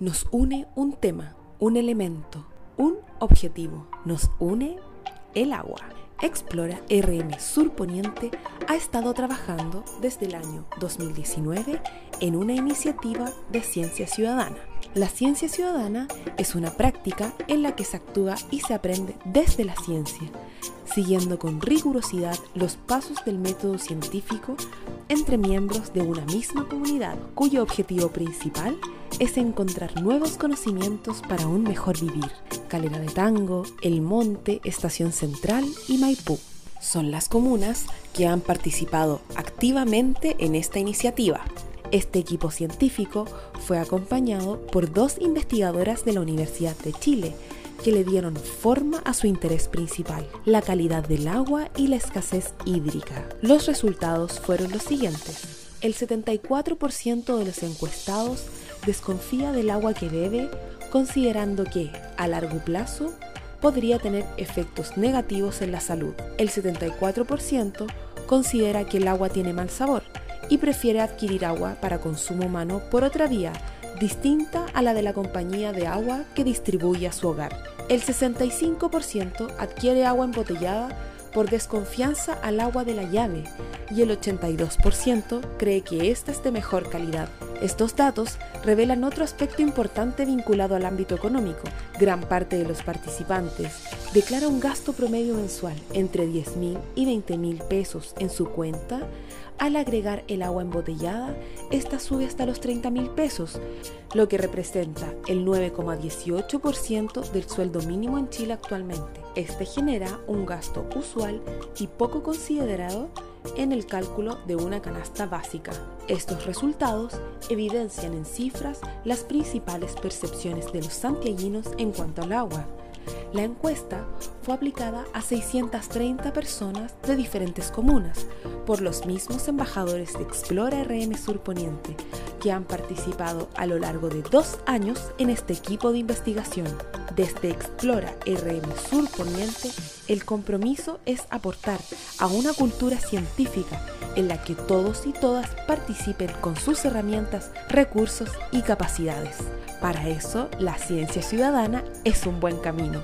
Nos une un tema, un elemento, un objetivo. Nos une el agua. Explora RM Surponiente ha estado trabajando desde el año 2019 en una iniciativa de ciencia ciudadana. La ciencia ciudadana es una práctica en la que se actúa y se aprende desde la ciencia, siguiendo con rigurosidad los pasos del método científico entre miembros de una misma comunidad, cuyo objetivo principal es encontrar nuevos conocimientos para un mejor vivir. Calera de Tango, El Monte, Estación Central y Maipú son las comunas que han participado activamente en esta iniciativa. Este equipo científico fue acompañado por dos investigadoras de la Universidad de Chile, que le dieron forma a su interés principal, la calidad del agua y la escasez hídrica. Los resultados fueron los siguientes. El 74% de los encuestados desconfía del agua que bebe, considerando que, a largo plazo, podría tener efectos negativos en la salud. El 74% considera que el agua tiene mal sabor y prefiere adquirir agua para consumo humano por otra vía, distinta a la de la compañía de agua que distribuye a su hogar. El 65% adquiere agua embotellada por desconfianza al agua de la llave y el 82% cree que esta es de mejor calidad. Estos datos revelan otro aspecto importante vinculado al ámbito económico. Gran parte de los participantes declara un gasto promedio mensual entre 10 mil y 20 mil pesos en su cuenta. Al agregar el agua embotellada, esta sube hasta los 30 mil pesos, lo que representa el 9,18% del sueldo mínimo en Chile actualmente. Este genera un gasto usual y poco considerado en el cálculo de una canasta básica. Estos resultados evidencian en cifras las principales percepciones de los santiaguinos en cuanto al agua. La encuesta fue aplicada a 630 personas de diferentes comunas por los mismos embajadores de Explora RM Surponiente que han participado a lo largo de dos años en este equipo de investigación. Desde Explora RM Surponiente, el compromiso es aportar a una cultura científica en la que todos y todas participen con sus herramientas, recursos y capacidades. Para eso, la ciencia ciudadana es un buen camino.